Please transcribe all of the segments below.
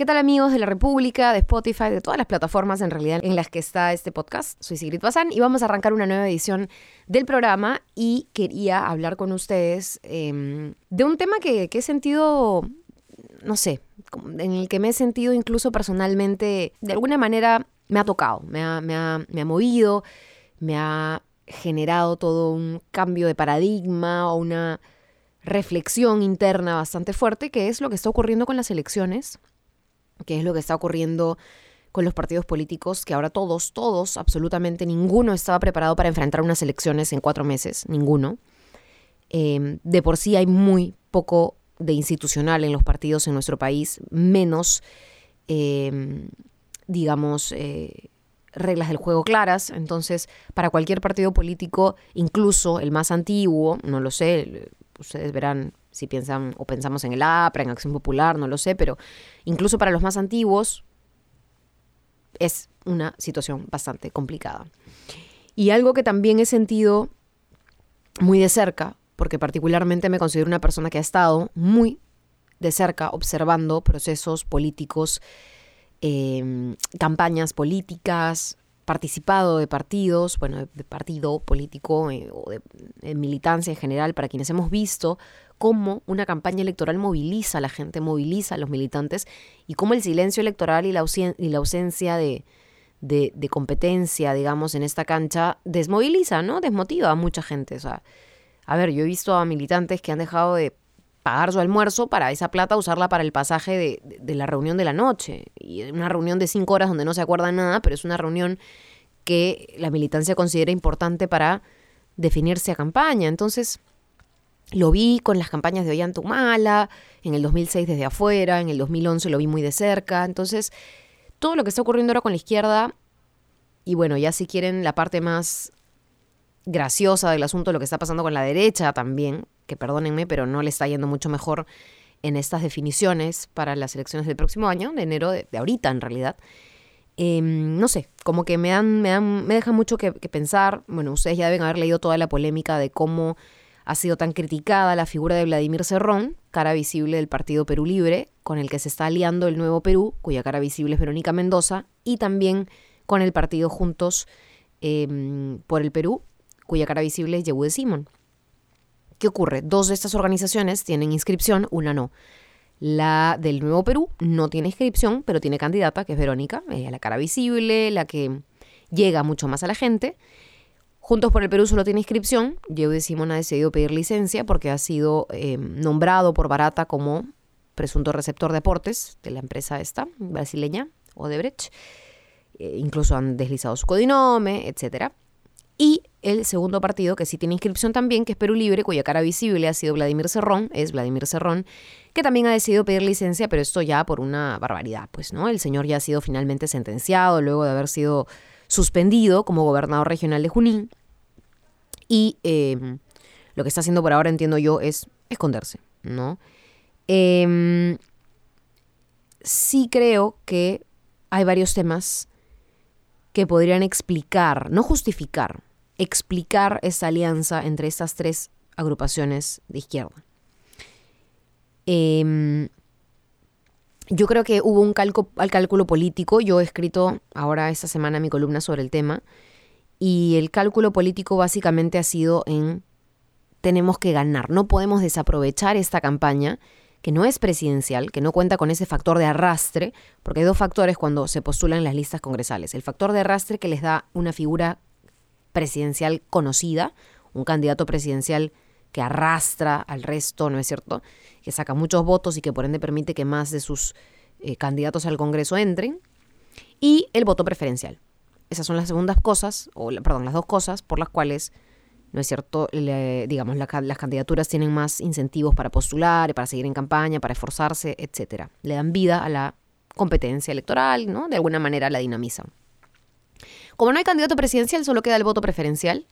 ¿Qué tal amigos de la República, de Spotify, de todas las plataformas en realidad en las que está este podcast? Soy Sigrid Bazán y vamos a arrancar una nueva edición del programa y quería hablar con ustedes em, de un tema que, he sentido, no sé, en el que me he sentido incluso personalmente, de alguna manera me ha tocado, me ha, me ha, me ha movido, me ha generado todo un cambio de paradigma o una reflexión interna bastante fuerte, que es lo que está ocurriendo con las elecciones que es lo que está ocurriendo con los partidos políticos, que ahora todos, todos, absolutamente ninguno estaba preparado para enfrentar unas elecciones en cuatro meses, ninguno. Em, de por sí hay muy poco de institucional en los partidos en nuestro país, menos, em, digamos, eh, reglas del juego claras. Entonces, para cualquier partido político, incluso el más antiguo, no lo sé, ustedes verán si piensan o pensamos en el APRA, en Acción Popular, no lo sé, pero incluso para los más antiguos es una situación bastante complicada. Y algo que también he sentido muy de cerca, porque particularmente me considero una persona que ha estado muy de cerca observando procesos políticos, em, campañas políticas, participado de partidos, bueno, de partido político eh, o de, militancia en general, para quienes hemos visto cómo una campaña electoral moviliza a la gente, moviliza a los militantes y cómo el silencio electoral y la, ausencia de, de, competencia, digamos, en esta cancha desmoviliza, ¿no? Desmotiva a mucha gente. O sea, a ver, yo he visto a militantes que han dejado de pagar su almuerzo para esa plata usarla para el pasaje de, de, la reunión de la noche. Y una reunión de cinco horas donde no se acuerda nada, pero es una reunión que la militancia considera importante para definirse a campaña. Entonces, lo vi con las campañas de Ollantumala, en el 2006 desde afuera, en el 2011 lo vi muy de cerca. Entonces, todo lo que está ocurriendo ahora con la izquierda, y bueno, ya si quieren la parte más graciosa del asunto, lo que está pasando con la derecha también, que perdónenme, pero no le está yendo mucho mejor en estas definiciones para las elecciones del próximo año, de enero, de, ahorita en realidad. Em, no sé, como que me dan, me dan, me deja mucho que, pensar. Bueno, ustedes ya deben haber leído toda la polémica de cómo ha sido tan criticada la figura de Vladimir Cerrón, cara visible del Partido Perú Libre, con el que se está aliando el Nuevo Perú, cuya cara visible es Verónica Mendoza, y también con el partido Juntos em, por el Perú, cuya cara visible es Yehude Simón. ¿Qué ocurre? Dos de estas organizaciones tienen inscripción, una no. La del Nuevo Perú no tiene inscripción, pero tiene candidata, que es Verónica, la cara visible, la que llega mucho más a la gente. Juntos por el Perú solo tiene inscripción. Yehude Simón ha decidido pedir licencia porque ha sido eh, nombrado por Barata como presunto receptor de aportes de la empresa esta, brasileña, Odebrecht. Eh, incluso han deslizado su codinome, etcétera. Y el segundo partido, que sí tiene inscripción también, que es Perú Libre, cuya cara visible ha sido Vladimir Cerrón, es Vladimir Cerrón, que también ha decidido pedir licencia, pero esto ya por una barbaridad, pues, ¿no? El señor ya ha sido finalmente sentenciado luego de haber sido suspendido como gobernador regional de Junín. Y em, lo que está haciendo por ahora, entiendo yo, es esconderse, ¿no? Em, sí creo que hay varios temas que podrían explicar, no justificar, explicar esa alianza entre estas tres agrupaciones de izquierda. Em, yo creo que hubo un al cálculo político. Yo he escrito ahora esta semana mi columna sobre el tema. Y el cálculo político básicamente ha sido en tenemos que ganar. No podemos desaprovechar esta campaña que no es presidencial, que no cuenta con ese factor de arrastre, porque hay dos factores cuando se postulan las listas congresales. El factor de arrastre que les da una figura presidencial conocida, un candidato presidencial que arrastra al resto, ¿no es cierto? Que saca muchos votos y que por ende permite que más de sus eh, candidatos al Congreso entren. Y el voto preferencial. Esas son las segundas cosas, o perdón, las dos cosas por las cuales, ¿no es cierto? digamos, las candidaturas tienen más incentivos para postular, para seguir en campaña, para esforzarse, etcétera. Le dan vida a la competencia electoral, ¿no? De alguna manera la dinamizan. Como no hay candidato presidencial, solo queda el voto preferencial.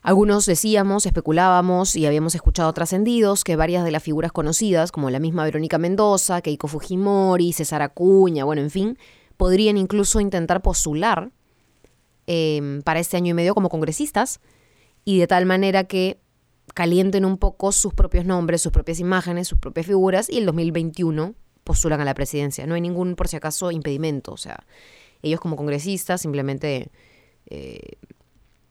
Algunos decíamos, especulábamos y habíamos escuchado trascendidos que varias de las figuras conocidas, como la misma Verónica Mendoza, Keiko Fujimori, César Acuña, bueno, en fin, podrían incluso intentar postular em, para este año y medio como congresistas y de tal manera que calienten un poco sus propios nombres, sus propias imágenes, sus propias figuras y el 2021 postulan a la presidencia. No hay ningún, por si acaso, impedimento. O sea, ellos como congresistas simplemente... Eh,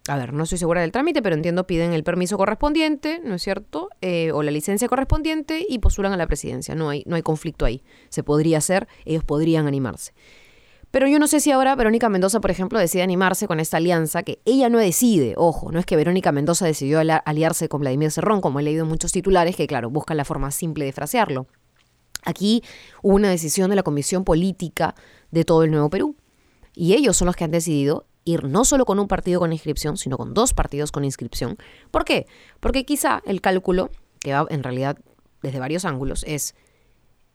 a ver, no estoy segura del trámite, pero entiendo piden el permiso correspondiente, ¿no es cierto? Eh, o la licencia correspondiente y postulan a la presidencia. No hay, no hay conflicto ahí. Se podría hacer, ellos podrían animarse. Pero yo no sé si ahora Verónica Mendoza, por ejemplo, decide animarse con esta alianza, que ella no decide, ojo, no es que Verónica Mendoza decidió aliarse con Vladimir Cerrón, como he leído en muchos titulares, que claro, buscan la forma simple de frasearlo. Aquí hubo una decisión de la Comisión Política de todo el Nuevo Perú. Y ellos son los que han decidido ir no solo con un partido con inscripción, sino con dos partidos con inscripción. ¿Por qué? Porque quizá el cálculo, que va en realidad desde varios ángulos, es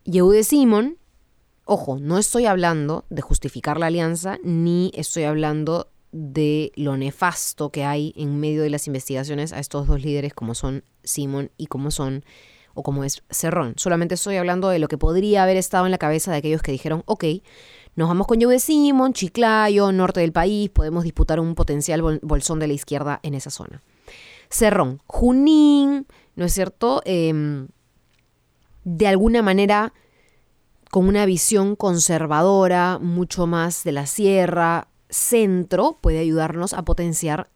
Yehude Simon, ojo, no estoy hablando de justificar la alianza, ni estoy hablando de lo nefasto que hay en medio de las investigaciones a estos dos líderes como son Simon y como son o como es Cerrón. Solamente estoy hablando de lo que podría haber estado en la cabeza de aquellos que dijeron, ok, nos vamos con Joe Simon, Chiclayo, norte del país, podemos disputar un potencial bolsón de la izquierda en esa zona. Cerrón, Junín, ¿no es cierto? Em, de alguna manera con una visión conservadora, mucho más de la sierra, centro, puede ayudarnos a potenciar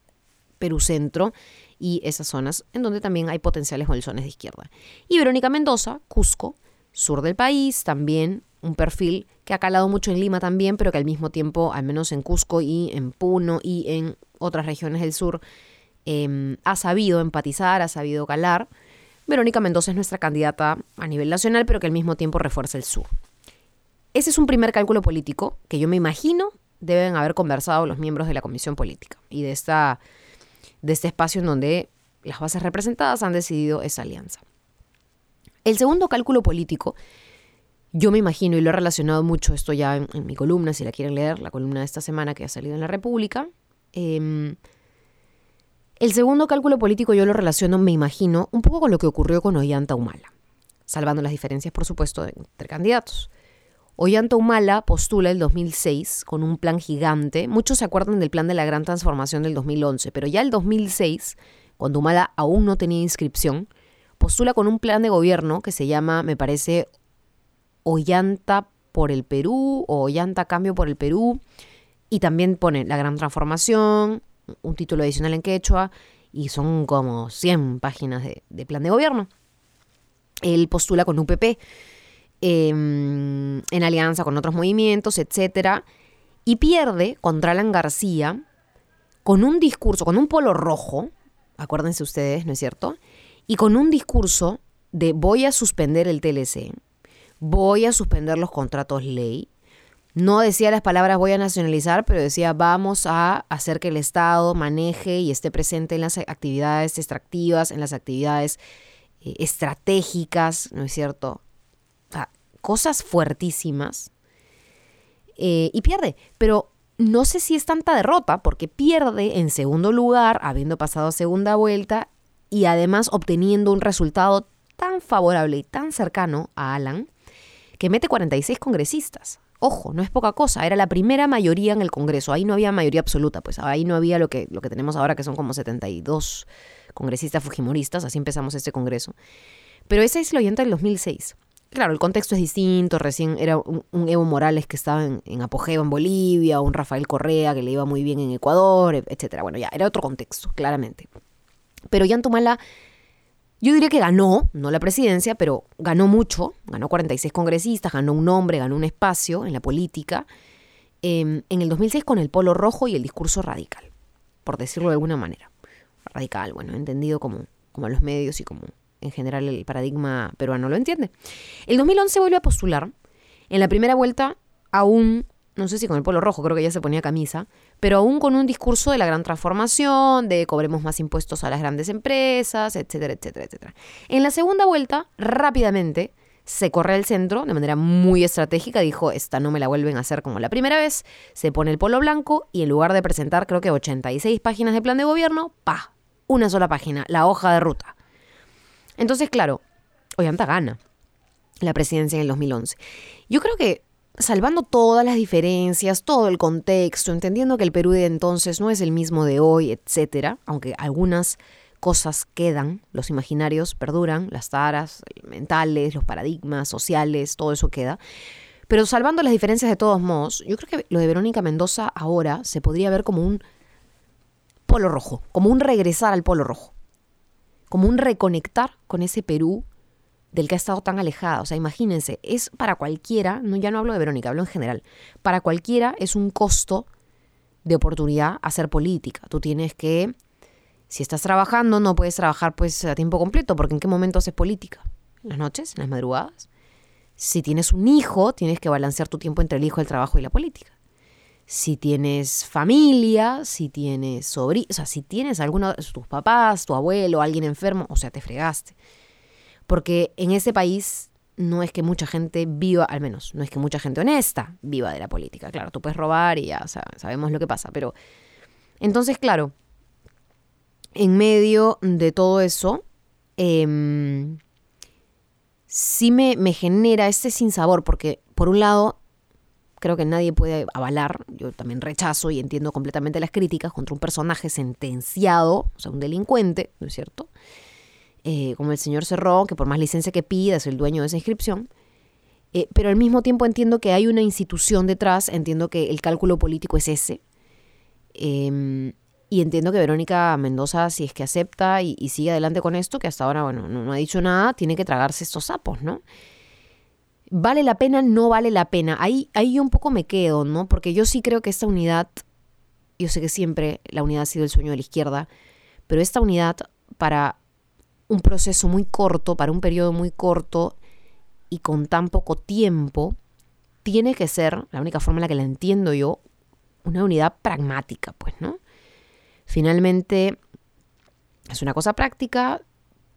Perú Centro y esas zonas en donde también hay potenciales bolsones de izquierda. Y Verónica Mendoza, Cusco, sur del país, también un perfil que ha calado mucho en Lima también, pero que al mismo tiempo, al menos en Cusco y en Puno y en otras regiones del sur, em, ha sabido empatizar, ha sabido calar. Verónica Mendoza es nuestra candidata a nivel nacional, pero que al mismo tiempo refuerza el sur. Ese es un primer cálculo político que yo me imagino deben haber conversado los miembros de la Comisión Política y de, esta, de este espacio en donde las bases representadas han decidido esa alianza. El segundo cálculo político yo me imagino, y lo he relacionado mucho esto ya en, mi columna, si la quieren leer, la columna de esta semana que ha salido en la República. Em, el segundo cálculo político yo lo relaciono, me imagino, un poco con lo que ocurrió con Ollanta Humala, salvando las diferencias, por supuesto, entre candidatos. Ollanta Humala postula el 2006 con un plan gigante. Muchos se acuerdan del plan de la gran transformación del 2011, pero ya el 2006, cuando Humala aún no tenía inscripción, postula con un plan de gobierno que se llama, me parece, Ollanta por el Perú o Ollanta Cambio por el Perú. Y también pone La Gran Transformación, un título adicional en quechua, y son como 100 páginas de, plan de gobierno. Él postula con UPP, em, en alianza con otros movimientos, etc. Y pierde contra Alan García con un discurso, con un polo rojo, acuérdense ustedes, ¿no es cierto? Y con un discurso de voy a suspender el TLC voy a suspender los contratos ley. No decía las palabras voy a nacionalizar, pero decía vamos a hacer que el Estado maneje y esté presente en las actividades extractivas, en las actividades eh, estratégicas, ¿no es cierto? cosas fuertísimas. Eh, y pierde, pero no sé si es tanta derrota, porque pierde en segundo lugar, habiendo pasado segunda vuelta y además obteniendo un resultado tan favorable y tan cercano a Alan que mete 46 congresistas. Ojo, no es poca cosa, era la primera mayoría en el Congreso, ahí no había mayoría absoluta, pues ahí no había lo que, lo que tenemos ahora, que son como 72 congresistas fujimoristas, así empezamos este Congreso. Pero ese es lo oyente del 2006. Claro, el contexto es distinto, recién era un, Evo Morales que estaba en, en, apogeo en Bolivia, un Rafael Correa que le iba muy bien en Ecuador, etcétera. Bueno, ya, era otro contexto, claramente. Pero Yantumala yo diría que ganó, no la presidencia, pero ganó mucho, ganó 46 congresistas, ganó un nombre, ganó un espacio en la política, em, en el 2006 con el polo rojo y el discurso radical, por decirlo de alguna manera. Radical, bueno, entendido como, como los medios y como en general el paradigma peruano lo entiende. El 2011 vuelve a postular. En la primera vuelta aún no sé si con el polo rojo, creo que ya se ponía camisa, pero aún con un discurso de la gran transformación, de cobremos más impuestos a las grandes empresas, etcétera, etcétera, etcétera. En la segunda vuelta, rápidamente, se corre al centro de manera muy estratégica, dijo, esta no me la vuelven a hacer como la primera vez, se pone el polo blanco y en lugar de presentar creo que 86 páginas de plan de gobierno, pa, una sola página, la hoja de ruta. Entonces, claro, Ollanta gana la presidencia en el 2011. Yo creo que salvando todas las diferencias, todo el contexto, entendiendo que el Perú de entonces no es el mismo de hoy, etcétera, aunque algunas cosas quedan, los imaginarios perduran, las taras mentales, los paradigmas sociales, todo eso queda. Pero salvando las diferencias de todos modos, yo creo que lo de Verónica Mendoza ahora se podría ver como un polo rojo, como un regresar al polo rojo, como un reconectar con ese Perú del que ha estado tan alejada. O sea, imagínense, es para cualquiera, no, ya no hablo de Verónica, hablo en general, para cualquiera es un costo de oportunidad hacer política. Tú tienes que, si estás trabajando, no puedes trabajar pues a tiempo completo, porque ¿en qué momento haces política? ¿En las noches? ¿En las madrugadas? Si tienes un hijo, tienes que balancear tu tiempo entre el hijo, el trabajo y la política. Si tienes familia, si tienes sobrinos, o sea, si tienes alguno, tus papás, tu abuelo, alguien enfermo, o sea, te fregaste. Porque en ese país no es que mucha gente viva, al menos, no es que mucha gente honesta viva de la política. Claro, tú puedes robar y ya sabemos lo que pasa, pero entonces, claro, en medio de todo eso, eh, sí me, me genera este sinsabor, porque por un lado, creo que nadie puede avalar, yo también rechazo y entiendo completamente las críticas contra un personaje sentenciado, o sea, un delincuente, ¿no es cierto? Eh, como el señor Cerrón, que por más licencia que pida es el dueño de esa inscripción. Eh, pero al mismo tiempo entiendo que hay una institución detrás, entiendo que el cálculo político es ese. Em, y entiendo que Verónica Mendoza, si es que acepta y, sigue adelante con esto, que hasta ahora, bueno, no, ha dicho nada, tiene que tragarse estos sapos, ¿no? ¿Vale la pena? No vale la pena. Ahí, ahí yo un poco me quedo, ¿no? Porque yo sí creo que esta unidad, yo sé que siempre la unidad ha sido el sueño de la izquierda, pero esta unidad para un proceso muy corto, para un periodo muy corto y con tan poco tiempo, tiene que ser, la única forma en la que la entiendo yo, una unidad pragmática, pues, ¿no? Finalmente, es una cosa práctica,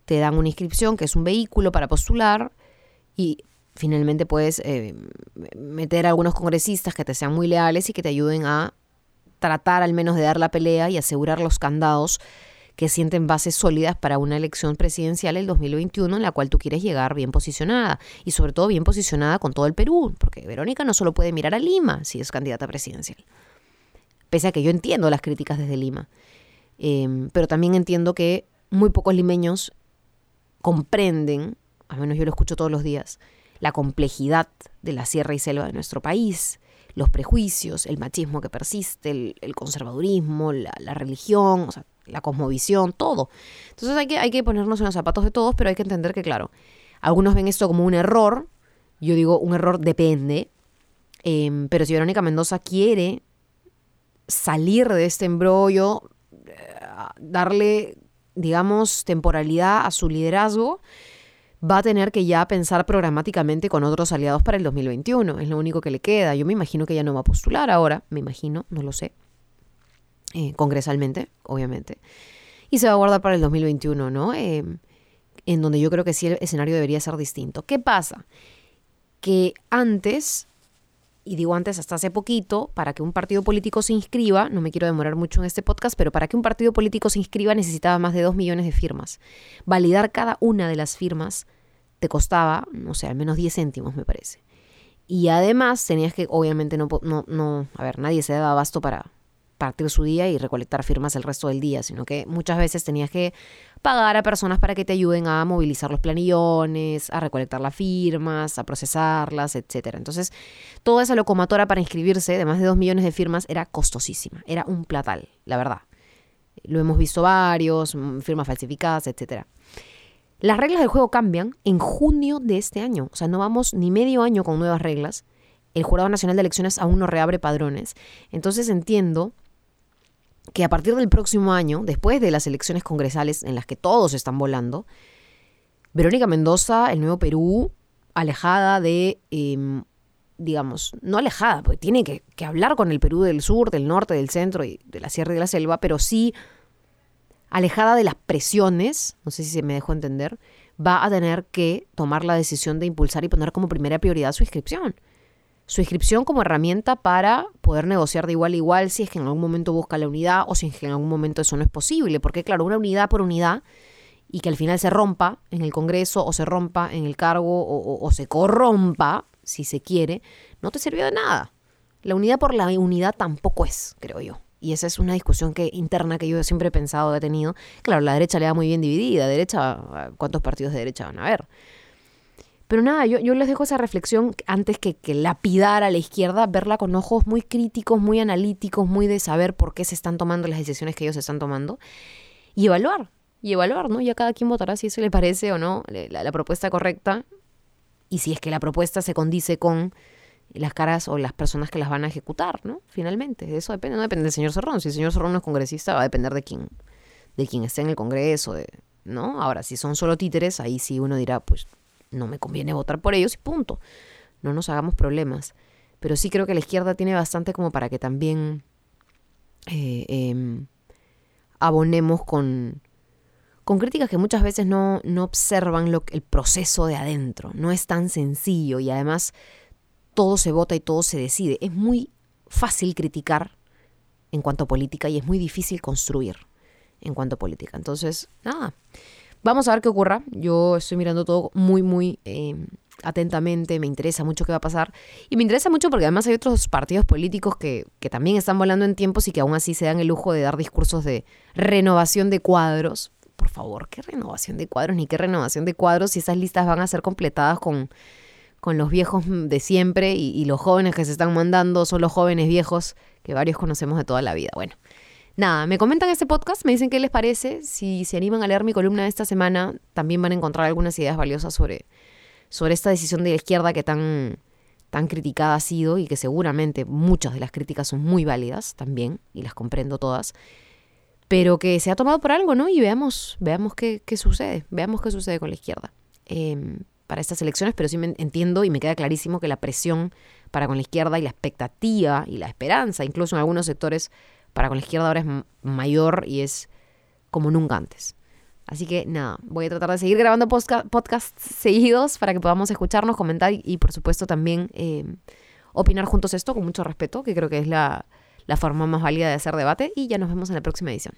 te dan una inscripción que es un vehículo para postular y finalmente puedes eh, meter a algunos congresistas que te sean muy leales y que te ayuden a tratar al menos de dar la pelea y asegurar los candados que sienten bases sólidas para una elección presidencial el 2021 en la cual tú quieres llegar bien posicionada y sobre todo bien posicionada con todo el Perú, porque Verónica no solo puede mirar a Lima si es candidata presidencial, pese a que yo entiendo las críticas desde Lima, em, pero también entiendo que muy pocos limeños comprenden, al menos yo lo escucho todos los días, la complejidad de la sierra y selva de nuestro país, los prejuicios, el machismo que persiste, el, conservadurismo, la, la religión, o sea, la cosmovisión, todo. Entonces hay que, hay que ponernos en los zapatos de todos, pero hay que entender que, claro, algunos ven esto como un error. Yo digo, un error depende. Em, pero si Verónica Mendoza quiere salir de este embrollo, eh, darle, digamos, temporalidad a su liderazgo, va a tener que ya pensar programáticamente con otros aliados para el 2021. Es lo único que le queda. Yo me imagino que ella no va a postular ahora, me imagino, no lo sé. Eh, congresalmente, obviamente. Y se va a guardar para el 2021, ¿no? Eh, en donde yo creo que sí el escenario debería ser distinto. ¿Qué pasa? Que antes, y digo antes hasta hace poquito, para que un partido político se inscriba, no me quiero demorar mucho en este podcast, pero para que un partido político se inscriba necesitaba más de dos millones de firmas. Validar cada una de las firmas te costaba, no sé, al menos 10 céntimos me parece. Y además tenías que, obviamente, no, no, no, a ver, nadie se daba abasto para, partir su día y recolectar firmas el resto del día, sino que muchas veces tenías que pagar a personas para que te ayuden a movilizar los planillones, a recolectar las firmas, a procesarlas, etc. Entonces, toda esa locomotora para inscribirse de más de dos millones de firmas era costosísima, era un platal, la verdad. Lo hemos visto varios, mm, firmas falsificadas, etc. Las reglas del juego cambian en junio de este año, o sea, no vamos ni medio año con nuevas reglas. El Jurado Nacional de Elecciones aún no reabre padrones. Entonces entiendo que a partir del próximo año, después de las elecciones congresales en las que todos están volando, Verónica Mendoza, el Nuevo Perú, alejada de, em, digamos, no alejada, porque tiene que, que, hablar con el Perú del sur, del norte, del centro y de la sierra de la selva, pero sí alejada de las presiones, no sé si se me dejó entender, va a tener que tomar la decisión de impulsar y poner como primera prioridad su inscripción su inscripción como herramienta para poder negociar de igual a igual si es que en algún momento busca la unidad o si es que en algún momento eso no es posible. Porque claro, una unidad por unidad y que al final se rompa en el Congreso o se rompa en el cargo o, se corrompa, si se quiere, no te sirvió de nada. La unidad por la unidad tampoco es, creo yo. y esa es una discusión que interna que yo siempre he pensado, he tenido. Claro, la derecha le da muy bien dividida, derecha, ¿cuántos partidos de derecha van a haber? Pero nada, yo, yo les dejo esa reflexión antes que, lapidar a la izquierda, verla con ojos muy críticos, muy analíticos, muy de saber por qué se están tomando las decisiones que ellos están tomando y evaluar, y evaluar, ¿no? Ya cada quien votará si eso le parece o no la, propuesta correcta y si es que la propuesta se condice con las caras o las personas que las van a ejecutar, ¿no? Finalmente, eso depende, no depende del señor Cerrón. Si el señor Cerrón no es congresista, va a depender de quién, de quién esté en el Congreso, de, ¿no? Ahora, si son solo títeres, ahí sí uno dirá, pues no me conviene votar por ellos y punto. No nos hagamos problemas. Pero sí creo que la izquierda tiene bastante como para que también eh, em, abonemos con, con críticas que muchas veces no, no observan lo, el proceso de adentro. No es tan sencillo y además todo se vota y todo se decide. Es muy fácil criticar en cuanto a política y es muy difícil construir en cuanto a política. Entonces, nada, vamos a ver qué ocurra. Yo estoy mirando todo muy, muy eh, atentamente, me interesa mucho qué va a pasar. Y me interesa mucho porque además hay otros partidos políticos que, que también están volando en tiempos y que aún así se dan el lujo de dar discursos de renovación de cuadros. Por favor, ¿qué renovación de cuadros? Ni qué renovación de cuadros si esas listas van a ser completadas con con los viejos de siempre y, los jóvenes que se están mandando son los jóvenes viejos que varios conocemos de toda la vida. Bueno, nada, me comentan este podcast, me dicen qué les parece. Si se animan a leer mi columna de esta semana, también van a encontrar algunas ideas valiosas sobre, sobre esta decisión de la izquierda que tan, tan criticada ha sido y que seguramente muchas de las críticas son muy válidas también, y las comprendo todas, pero que se ha tomado por algo, ¿no? Y veamos, veamos qué, qué sucede, veamos qué sucede con la izquierda. Eh, para estas elecciones, pero sí me entiendo y me queda clarísimo que la presión para con la izquierda y la expectativa y la esperanza, incluso en algunos sectores, para con la izquierda ahora es mayor y es como nunca antes. Así que nada, voy a tratar de seguir grabando podcasts seguidos para que podamos escucharnos, comentar y, por supuesto también eh, opinar juntos esto con mucho respeto, que creo que es la, la forma más válida de hacer debate. Y ya nos vemos en la próxima edición.